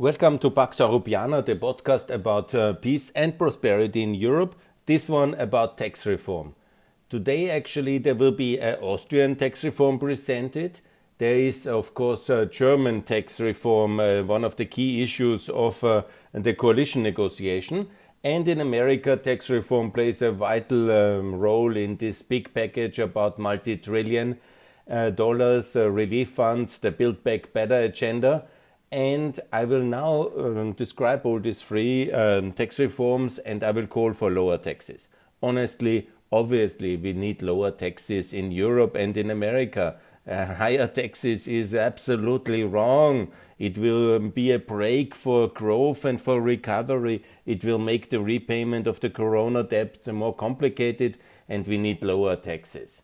Welcome to Pax Europiana, the podcast about uh, peace and prosperity in Europe. This one about tax reform. Today, actually, there will be an Austrian tax reform presented. There is, of course, a German tax reform, uh, one of the key issues of uh, the coalition negotiation. And in America, tax reform plays a vital um, role in this big package about multi trillion uh, dollars uh, relief funds, the Build Back Better agenda and I will now um, describe all these three um, tax reforms and I will call for lower taxes. Honestly, obviously, we need lower taxes in Europe and in America. Uh, higher taxes is absolutely wrong. It will um, be a break for growth and for recovery. It will make the repayment of the corona debts more complicated, and we need lower taxes.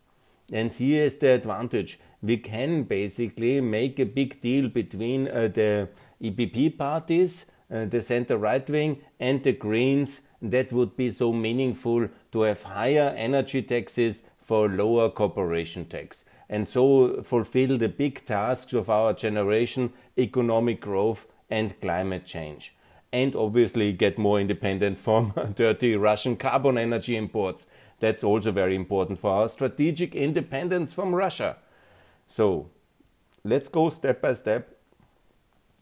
And here is the advantage we can basically make a big deal between uh, the EPP parties, uh, the center right wing, and the Greens. That would be so meaningful to have higher energy taxes for lower corporation tax and so fulfill the big tasks of our generation economic growth and climate change. And obviously get more independent from dirty Russian carbon energy imports. That's also very important for our strategic independence from Russia. So let's go step by step.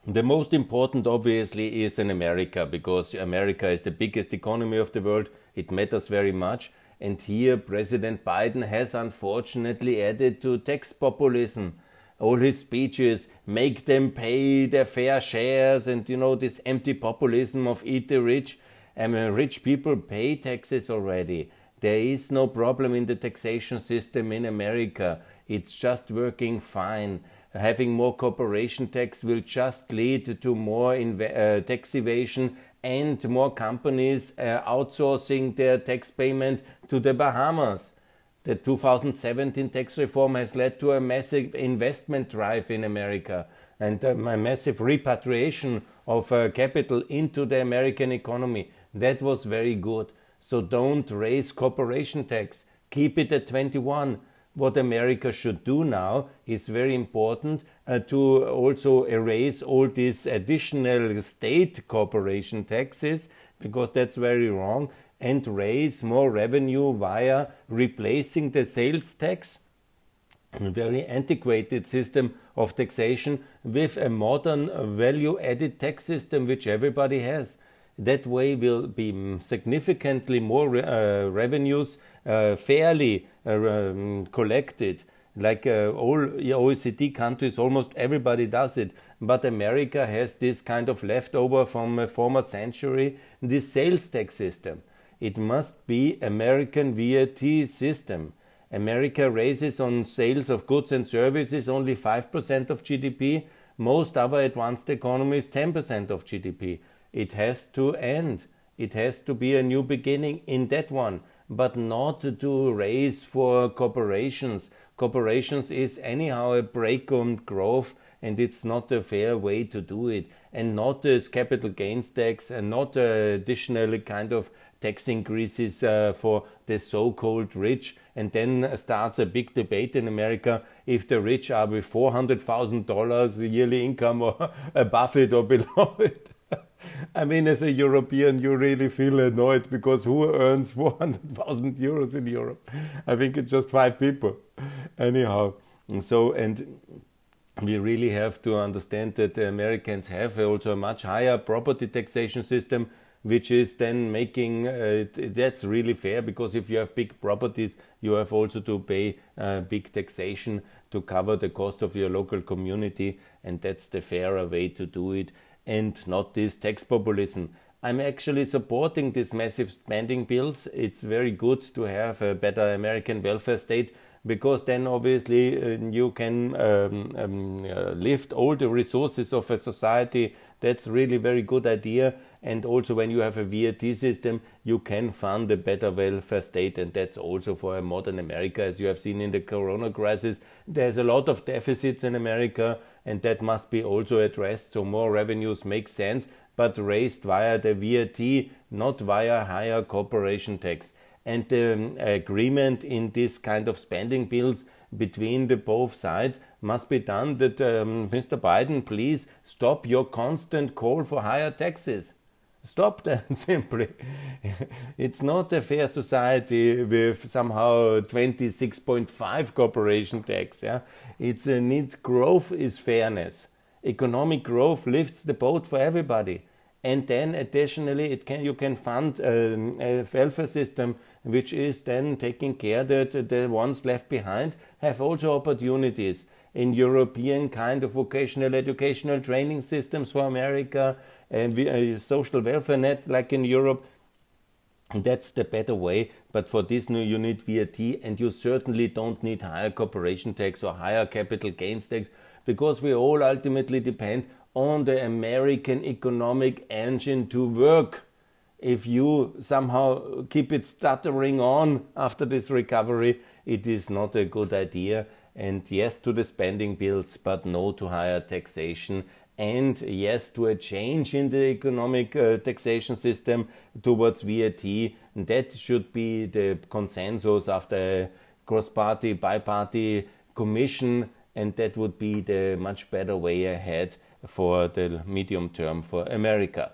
The most important, obviously, is in America because America is the biggest economy of the world. It matters very much. And here, President Biden has unfortunately added to tax populism. All his speeches make them pay their fair shares, and you know, this empty populism of eat the rich. I mean, rich people pay taxes already. There is no problem in the taxation system in America. It's just working fine. Having more corporation tax will just lead to more uh, tax evasion and more companies uh, outsourcing their tax payment to the Bahamas. The 2017 tax reform has led to a massive investment drive in America and a massive repatriation of uh, capital into the American economy. That was very good. So don't raise corporation tax. Keep it at 21 what America should do now is very important uh, to also erase all these additional state corporation taxes because that's very wrong and raise more revenue via replacing the sales tax. A very antiquated system of taxation with a modern value added tax system which everybody has that way will be significantly more re uh, revenues uh, fairly uh, um, collected. Like uh, all OECD countries, almost everybody does it. But America has this kind of leftover from a former century, this sales tax system. It must be American VAT system. America raises on sales of goods and services only 5% of GDP. Most other advanced economies 10% of GDP. It has to end. It has to be a new beginning in that one, but not to raise for corporations. Corporations is anyhow a break on growth and it's not a fair way to do it and not as capital gains tax and not additional kind of tax increases uh, for the so-called rich and then starts a big debate in America if the rich are with $400,000 yearly income or above it or below it I mean, as a European, you really feel annoyed because who earns 400,000 euros in Europe? I think it's just five people. Anyhow, so, and we really have to understand that the Americans have also a much higher property taxation system, which is then making uh, that's really fair because if you have big properties, you have also to pay uh, big taxation to cover the cost of your local community, and that's the fairer way to do it and not this tax populism. I'm actually supporting these massive spending bills. It's very good to have a better American welfare state because then obviously uh, you can um, um, uh, lift all the resources of a society. That's really very good idea. And also when you have a VAT system, you can fund a better welfare state. And that's also for a modern America, as you have seen in the corona crisis. There's a lot of deficits in America and that must be also addressed. So more revenues make sense, but raised via the VAT, not via higher corporation tax. And the um, agreement in this kind of spending bills between the both sides must be done that um, Mr. Biden, please stop your constant call for higher taxes. Stop that simply. it's not a fair society with somehow 26.5 corporation tax. Yeah? It's a need growth is fairness. Economic growth lifts the boat for everybody. And then additionally, it can you can fund um, a welfare system which is then taking care that the ones left behind have also opportunities in European kind of vocational educational training systems for America and a uh, social welfare net like in Europe. That's the better way, but for this new you need VAT and you certainly don't need higher corporation tax or higher capital gains tax because we all ultimately depend on the American economic engine to work. If you somehow keep it stuttering on after this recovery, it is not a good idea. And yes to the spending bills, but no to higher taxation and yes to a change in the economic uh, taxation system towards VAT. And that should be the consensus after a cross-party, bi-party commission, and that would be the much better way ahead for the medium term for America.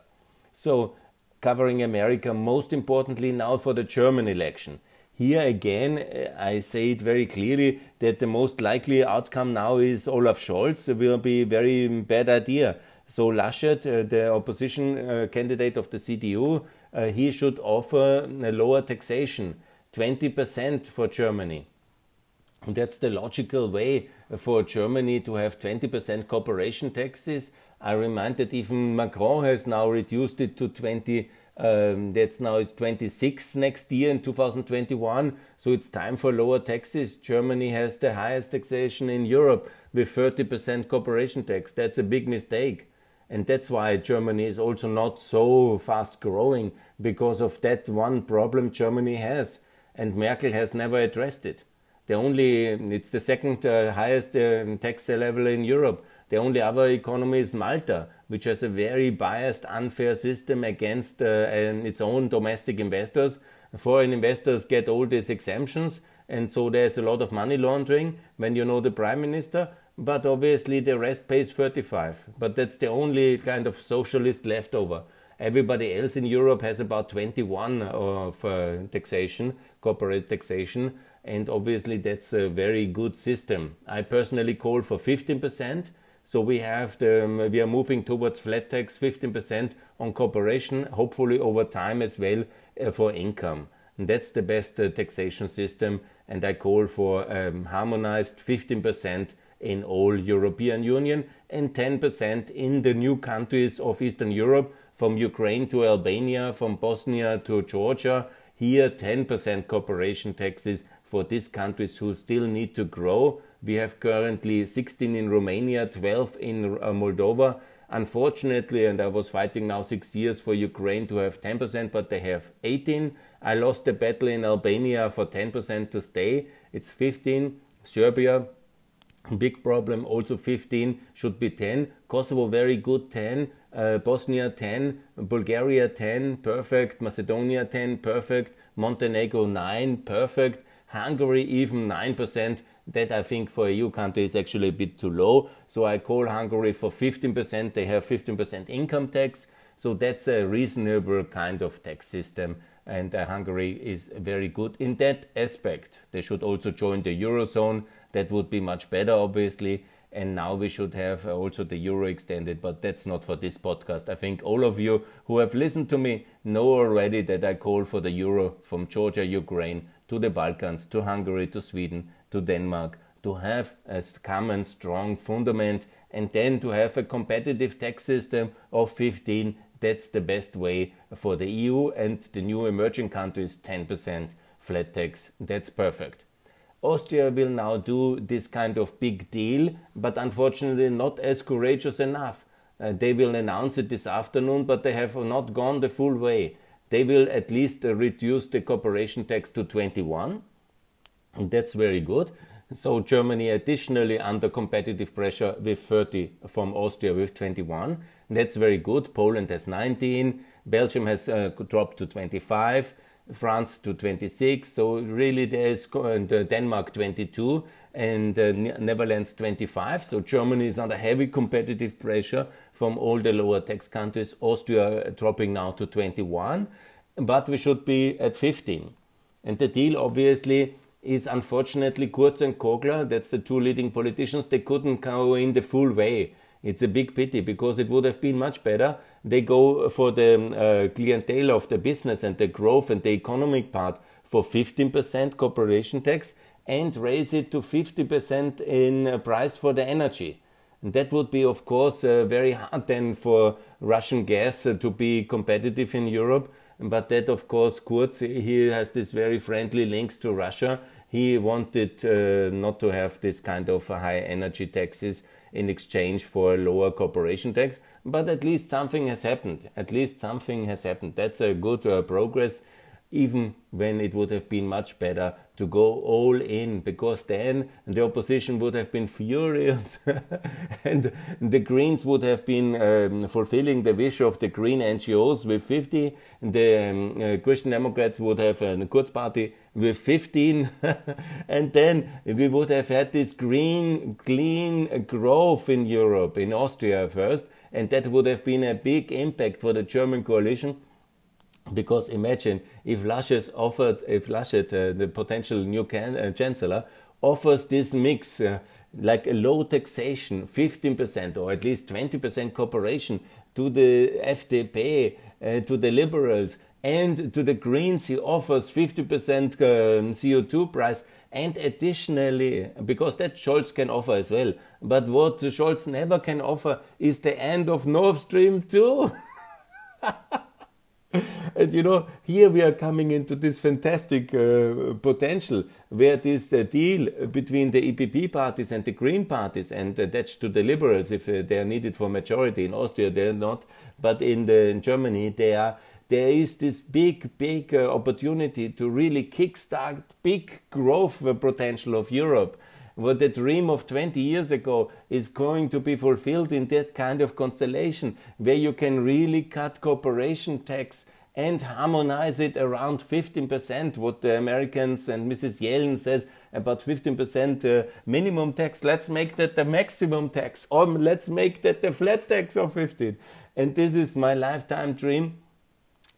So, covering America, most importantly now for the German election. Here again, uh, I say it very clearly that the most likely outcome now is Olaf Scholz. It will be a very bad idea. So Laschet, uh, the opposition uh, candidate of the CDU, uh, he should offer a lower taxation, 20% for Germany. And that's the logical way for Germany to have 20% corporation taxes. I remind that even Macron has now reduced it to 20 um, that's now it's 26 next year in 2021. So it's time for lower taxes. Germany has the highest taxation in Europe with 30% corporation tax. That's a big mistake. And that's why Germany is also not so fast growing because of that one problem Germany has. And Merkel has never addressed it. The only, it's the second uh, highest uh, tax level in Europe. The only other economy is Malta, which has a very biased, unfair system against uh, its own domestic investors. Foreign investors get all these exemptions, and so there's a lot of money laundering when you know the prime minister. But obviously, the rest pays 35. But that's the only kind of socialist leftover. Everybody else in Europe has about 21 of uh, taxation, corporate taxation, and obviously that's a very good system. I personally call for 15%. So we have the, um, we are moving towards flat tax 15% on corporation, hopefully over time as well uh, for income. And that's the best uh, taxation system. And I call for um, harmonized 15% in all European Union and 10% in the new countries of Eastern Europe, from Ukraine to Albania, from Bosnia to Georgia. Here, 10% corporation taxes for these countries who still need to grow we have currently 16 in Romania, 12 in uh, Moldova. Unfortunately, and I was fighting now six years for Ukraine to have 10%, but they have 18. I lost the battle in Albania for 10% to stay. It's 15. Serbia, big problem, also 15, should be 10. Kosovo, very good, 10. Uh, Bosnia, 10. Bulgaria, 10, perfect. Macedonia, 10, perfect. Montenegro, 9, perfect. Hungary, even 9%. That I think for a EU country is actually a bit too low. So I call Hungary for 15%. They have 15% income tax. So that's a reasonable kind of tax system. And uh, Hungary is very good in that aspect. They should also join the Eurozone. That would be much better, obviously. And now we should have uh, also the euro extended, but that's not for this podcast. I think all of you who have listened to me know already that I call for the euro from Georgia, Ukraine to the Balkans, to Hungary, to Sweden, to Denmark to have a common strong fundament and then to have a competitive tax system of 15 that's the best way for the EU and the new emerging countries 10% flat tax. That's perfect. Austria will now do this kind of big deal but unfortunately not as courageous enough. Uh, they will announce it this afternoon but they have not gone the full way. They will at least reduce the corporation tax to 21 that's very good. So Germany additionally under competitive pressure with 30 from Austria with 21. That's very good. Poland has 19. Belgium has uh, dropped to 25. France to 26. So really there is uh, Denmark 22. and uh, Netherlands 25. So Germany is under heavy competitive pressure from all the lower tax countries. Austria dropping now to 21, but we should be at 15. And the deal obviously is unfortunately Kurz and Kogler, that's the two leading politicians, they couldn't go in the full way. It's a big pity because it would have been much better. They go for the uh, clientele of the business and the growth and the economic part for 15% corporation tax and raise it to 50% in price for the energy. And that would be, of course, uh, very hard then for Russian gas uh, to be competitive in Europe. But that, of course, Kurz, he has this very friendly links to Russia. He wanted uh, not to have this kind of high energy taxes in exchange for a lower corporation tax. But at least something has happened. At least something has happened. That's a good uh, progress even when it would have been much better to go all in, because then the opposition would have been furious and the Greens would have been um, fulfilling the wish of the Green NGOs with 50, the um, uh, Christian Democrats would have a Kurz party with 15, and then we would have had this green, clean growth in Europe, in Austria first, and that would have been a big impact for the German coalition because imagine if Laschet offered, if Laschet, uh, the potential new can, uh, chancellor, offers this mix, uh, like a low taxation, 15% or at least 20% cooperation to the FDP, uh, to the liberals, and to the Greens, he offers 50% um, CO2 price. And additionally, because that Scholz can offer as well, but what Scholz never can offer is the end of Nord Stream 2. and you know, here we are coming into this fantastic uh, potential where this uh, deal between the EPP parties and the Green parties, and attached to the liberals if uh, they are needed for majority. In Austria, they're not, but in, the, in Germany, they are. There is this big, big uh, opportunity to really kickstart big growth uh, potential of Europe what the dream of 20 years ago is going to be fulfilled in that kind of constellation where you can really cut corporation tax and harmonize it around 15%, what the Americans and Mrs. Yellen says about 15% uh, minimum tax. Let's make that the maximum tax, or let's make that the flat tax of 15. And this is my lifetime dream.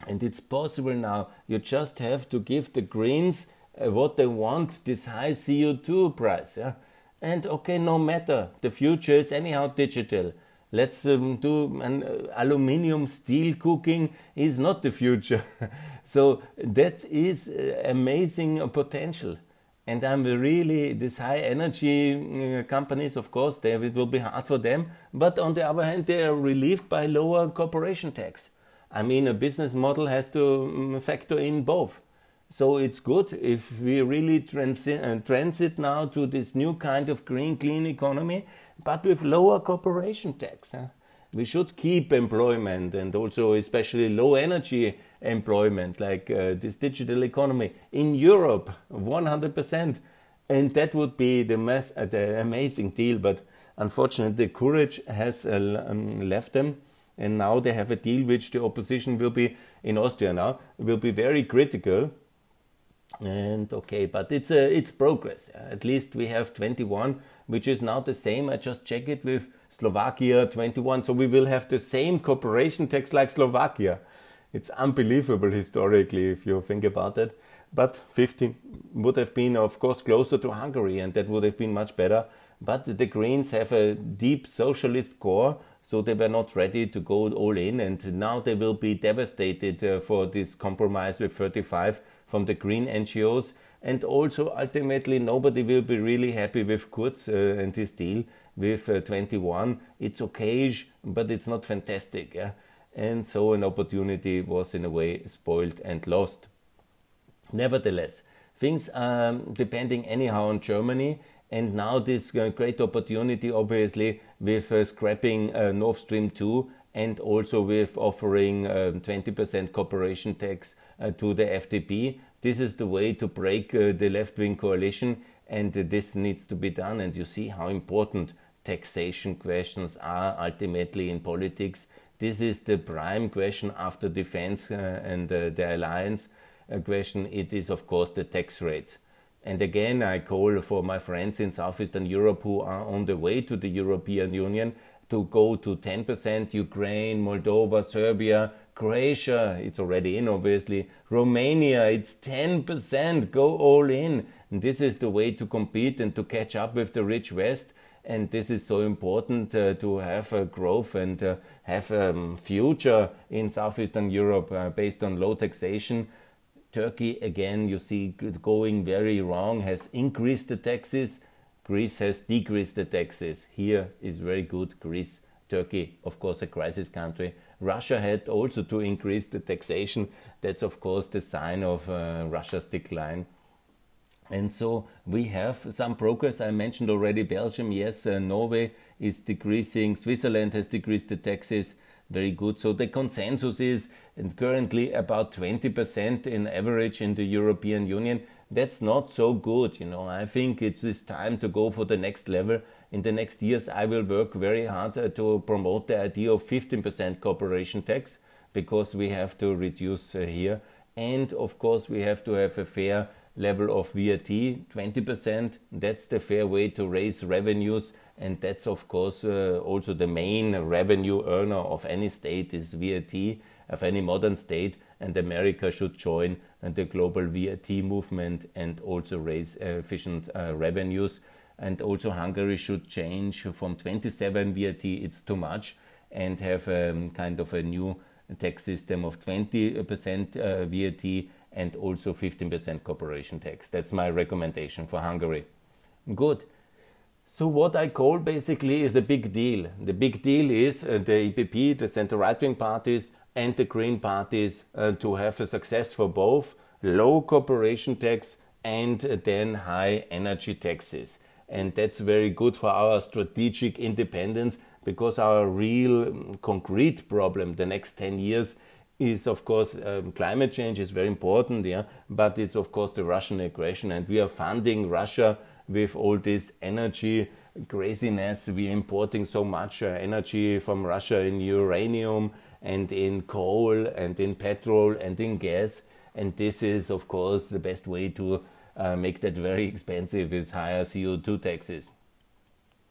And it's possible now. You just have to give the Greens uh, what they want this high CO2 price. Yeah? And okay, no matter, the future is anyhow digital. Let's um, do an uh, aluminium steel cooking is not the future. so that is uh, amazing potential. And I'm really, these high energy uh, companies, of course, they, it will be hard for them. But on the other hand, they are relieved by lower corporation tax. I mean, a business model has to um, factor in both. So it's good if we really transi- uh, transit now to this new kind of green, clean economy, but with lower corporation tax. Huh? We should keep employment and also especially low energy employment, like uh, this digital economy in Europe, 100%. And that would be the, uh, the amazing deal. But unfortunately, the courage has uh, um, left them. And now they have a deal which the opposition will be in Austria now will be very critical and okay but it's a it's progress. At least we have 21 which is now the same. I just check it with slovakia 21 so we will have the same corporation tax like slovakia. It's unbelievable historically if you think about it. But 15 would have been of course closer to hungary and that would have been much better. But the greens have a deep socialist core so they were not ready to go all in. And now they will be devastated uh, for this compromise with 35 from the green NGOs. And also, ultimately, nobody will be really happy with Kurz uh, and his deal with uh, 21. It's okay, but it's not fantastic. Yeah? And so, an opportunity was in a way spoiled and lost. Nevertheless, things are depending anyhow on Germany. And now, this uh, great opportunity, obviously, with uh, scrapping uh, Nord Stream 2 and also with offering um, 20% corporation tax to the FDP. This is the way to break uh, the left wing coalition, and uh, this needs to be done. And you see how important taxation questions are ultimately in politics. This is the prime question after defense and the alliance question. It is, of course, the tax rates. And again, I call for my friends in Southeastern Europe who are on the way to the European Union to go to 10%. Ukraine, Moldova, Serbia, Croatia, it's already in obviously. Romania, it's 10%. Go all in. And this is the way to compete and to catch up with the rich West. And this is so important uh, to have a growth and uh, have a um, future in Southeastern Europe uh, based on low taxation Turkey, again, you see going very wrong, has increased the taxes. Greece has decreased the taxes. Here is very good. Greece, Turkey, of course, a crisis country. Russia had also to increase the taxation. That's, of course, the sign of uh, Russia's decline. And so we have some progress. I mentioned already Belgium, yes, uh, Norway is decreasing, Switzerland has decreased the taxes very good. So the consensus is currently about 20% in average in the European Union. That's not so good, you know. I think it is time to go for the next level. In the next years, I will work very hard uh, to promote the idea of 15% corporation tax because we have to reduce uh, here. And of course, we have to have a fair level of VAT, 20%. That's the fair way to raise revenues and that's of course uh, also the main revenue earner of any state is VAT of any modern state and America should join the global VAT movement and also raise efficient uh, revenues. And also Hungary should change from 27 VAT it's too much and have um, kind of a new tax system of 20% uh, VAT and also 15% corporation tax. That's my recommendation for Hungary. Good. So what I call basically is a big deal. The big deal is uh, the EPP, the center right-wing parties, and the Green parties uh, to have a success for both low corporation tax and uh, then high energy taxes. And that's very good for our strategic independence because our real um, concrete problem the next 10 years is of course um, climate change is very important yeah but it's of course the russian aggression and we are funding russia with all this energy craziness. We're importing so much uh, energy from Russia in uranium and in coal and in petrol and in gas. And this is, of course, the best way to uh, make that very expensive is higher CO2 taxes.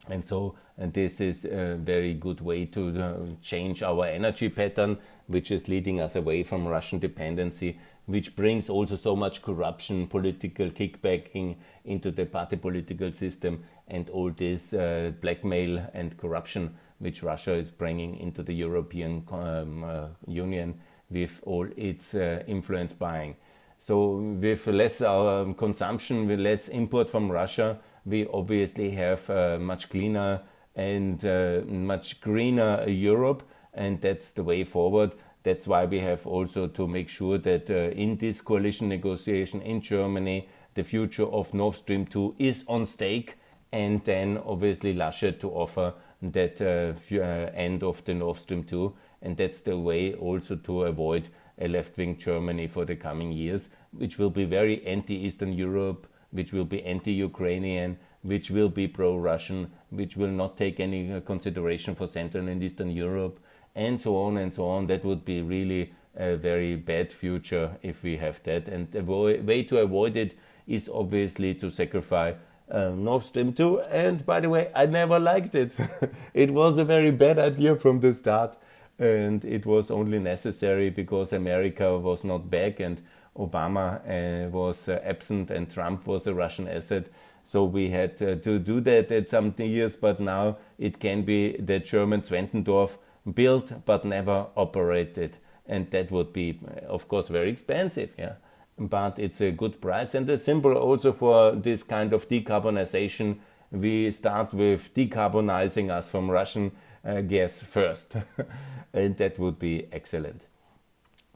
And so and this is a very good way to uh, change our energy pattern, which is leading us away from Russian dependency which brings also so much corruption, political kickbacking into the party political system, and all this uh, blackmail and corruption which Russia is bringing into the European um, uh, Union with all its uh, influence buying. So, with less um, consumption, with less import from Russia, we obviously have a much cleaner and uh, much greener Europe, and that's the way forward. That's why we have also to make sure that uh, in this coalition negotiation in Germany, the future of Nord Stream 2 is on stake, and then obviously Laschet to offer that uh, uh, end of the Nord Stream 2. And that's the way also to avoid a left wing Germany for the coming years, which will be very anti Eastern Europe, which will be anti Ukrainian, which will be pro Russian, which will not take any consideration for Central and Eastern Europe and so on and so on. That would be really a very bad future if we have that. And the way to avoid it is obviously to sacrifice uh, Nord Stream 2. And by the way, I never liked it. it was a very bad idea from the start. And it was only necessary because America was not back and Obama uh, was uh, absent and Trump was a Russian asset. So we had uh, to do that at some years, but now it can be that German Zwentendorf built but never operated. And that would be, of course, very expensive. Yeah, but it's a good price and a symbol also for this kind of decarbonization. We start with decarbonizing us from Russian uh, gas first, and that would be excellent.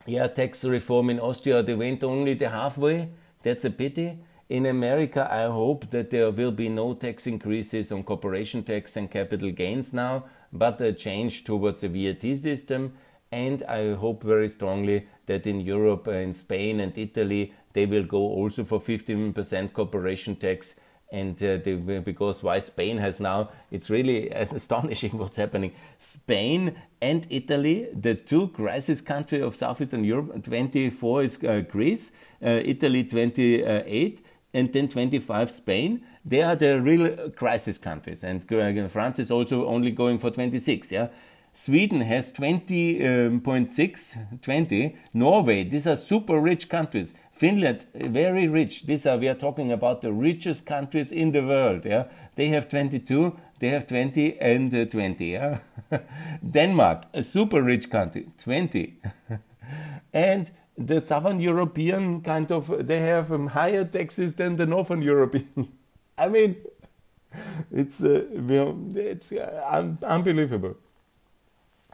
Yeah, tax reform in Austria, they went only the halfway. That's a pity. In America, I hope that there will be no tax increases on corporation tax and capital gains now, but a change towards a VAT system. And I hope very strongly that in Europe, uh, in Spain and Italy, they will go also for 15% corporation tax. And uh, they, because why Spain has now, it's really astonishing what's happening. Spain and Italy, the two crisis countries of Southeastern Europe, 24 is uh, Greece, uh, Italy 28 and then 25 Spain. They are the real crisis countries, and France is also only going for 26. Yeah, Sweden has 20.6, um, 20. Norway, these are super rich countries. Finland, very rich. These are we are talking about the richest countries in the world. Yeah, they have 22, they have 20 and uh, 20. Yeah, Denmark, a super rich country, 20, and the southern European kind of they have um, higher taxes than the northern Europeans. I mean, it's uh, it's uh, un unbelievable.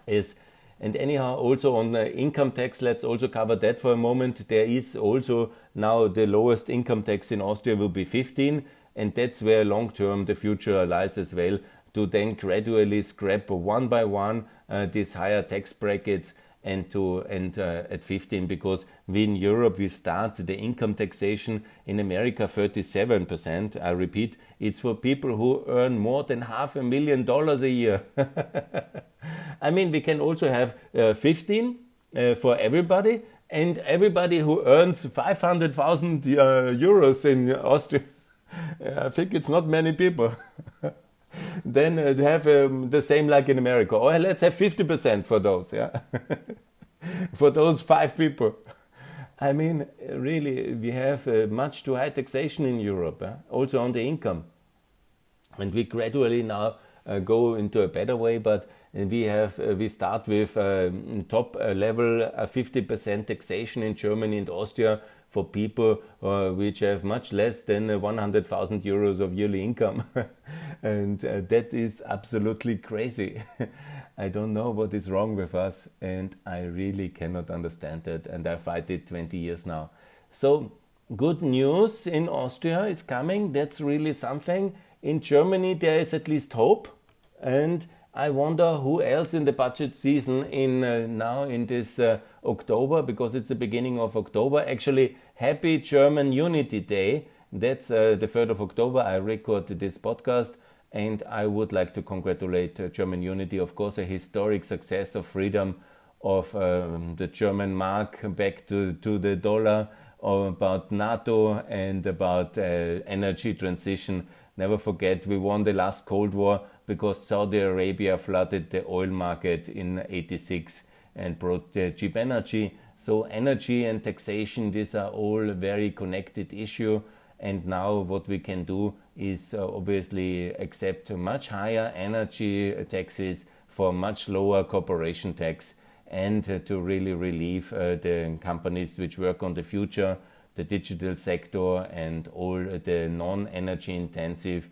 Is and anyhow, also on the income tax, let's also cover that for a moment. There is also now the lowest income tax in Austria will be 15, and that's where long term the future lies as well. To then gradually scrap one by one uh, these higher tax brackets and to and uh, at 15 because we in Europe we start the income taxation in America 37%. I repeat, it's for people who earn more than half a million dollars a year. I mean, we can also have uh, 15 uh, for everybody, and everybody who earns 500,000 uh, euros in Austria. I think it's not many people. then uh, have um, the same like in America. Or let's have 50% for those, yeah? for those five people. I mean, really, we have uh, much too high taxation in Europe, eh? also on the income. And we gradually now uh, go into a better way, but we have uh, we start with uh, top uh, level 50% taxation in Germany and Austria for people uh, which have much less than 100,000 euros of yearly income. and uh, that is absolutely crazy. I don't know what is wrong with us, and I really cannot understand that. And I fight it 20 years now. So, good news in Austria is coming. That's really something. In Germany, there is at least hope. And I wonder who else in the budget season in uh, now in this uh, October because it's the beginning of October. Actually, happy German Unity Day. That's uh, the 3rd of October. I record this podcast and I would like to congratulate uh, German Unity, of course, a historic success of freedom of um, the German mark back to, to the dollar, about NATO and about uh, energy transition. Never forget, we won the last Cold War because Saudi Arabia flooded the oil market in 86 and brought cheap energy. So energy and taxation, these are all very connected issue. And now what we can do is uh, obviously accept much higher energy taxes for much lower corporation tax and to really relieve uh, the companies which work on the future, the digital sector and all the non-energy intensive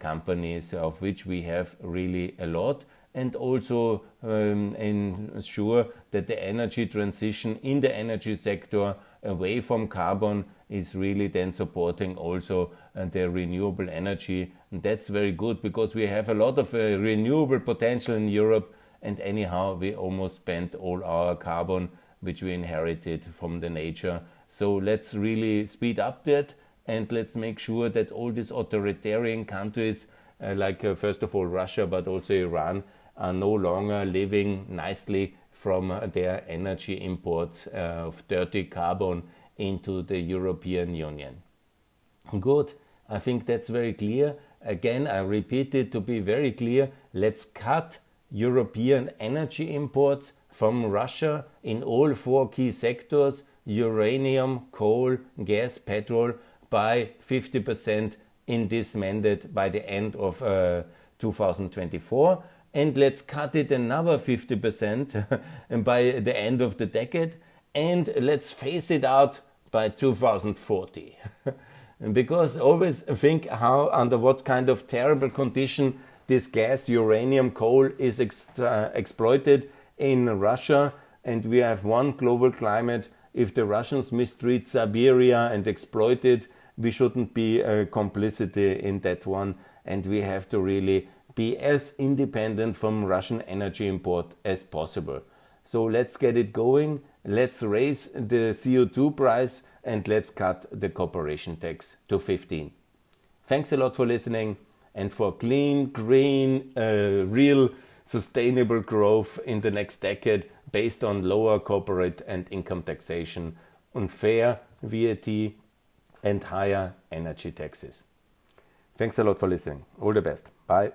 companies of which we have really a lot and also um, ensure that the energy transition in the energy sector away from carbon is really then supporting also uh, the renewable energy. And that's very good because we have a lot of uh, renewable potential in Europe. And anyhow, we almost spent all our carbon which we inherited from the nature. So let's really speed up that and let's make sure that all these authoritarian countries, uh, like uh, first of all Russia, but also Iran, are no longer living nicely from uh, their energy imports uh, of dirty carbon into the European Union. Good, I think that's very clear. Again, I repeat it to be very clear let's cut European energy imports from Russia in all four key sectors uranium, coal, gas, petrol by 50% in this mandate by the end of uh, 2024 and let's cut it another 50% by the end of the decade. And let's phase it out by 2040 because always think how under what kind of terrible condition this gas uranium coal is exploited in Russia. And we have one global climate. If the Russians mistreat Siberia and exploit it we shouldn't be a complicity in that one and we have to really be as independent from Russian energy import as possible. So let's get it going. Let's raise the CO2 price and let's cut the corporation tax to 15. Thanks a lot for listening and for clean, green, uh, real, sustainable growth in the next decade based on lower corporate and income taxation, unfair VAT, and higher energy taxes. Thanks a lot for listening. All the best. Bye.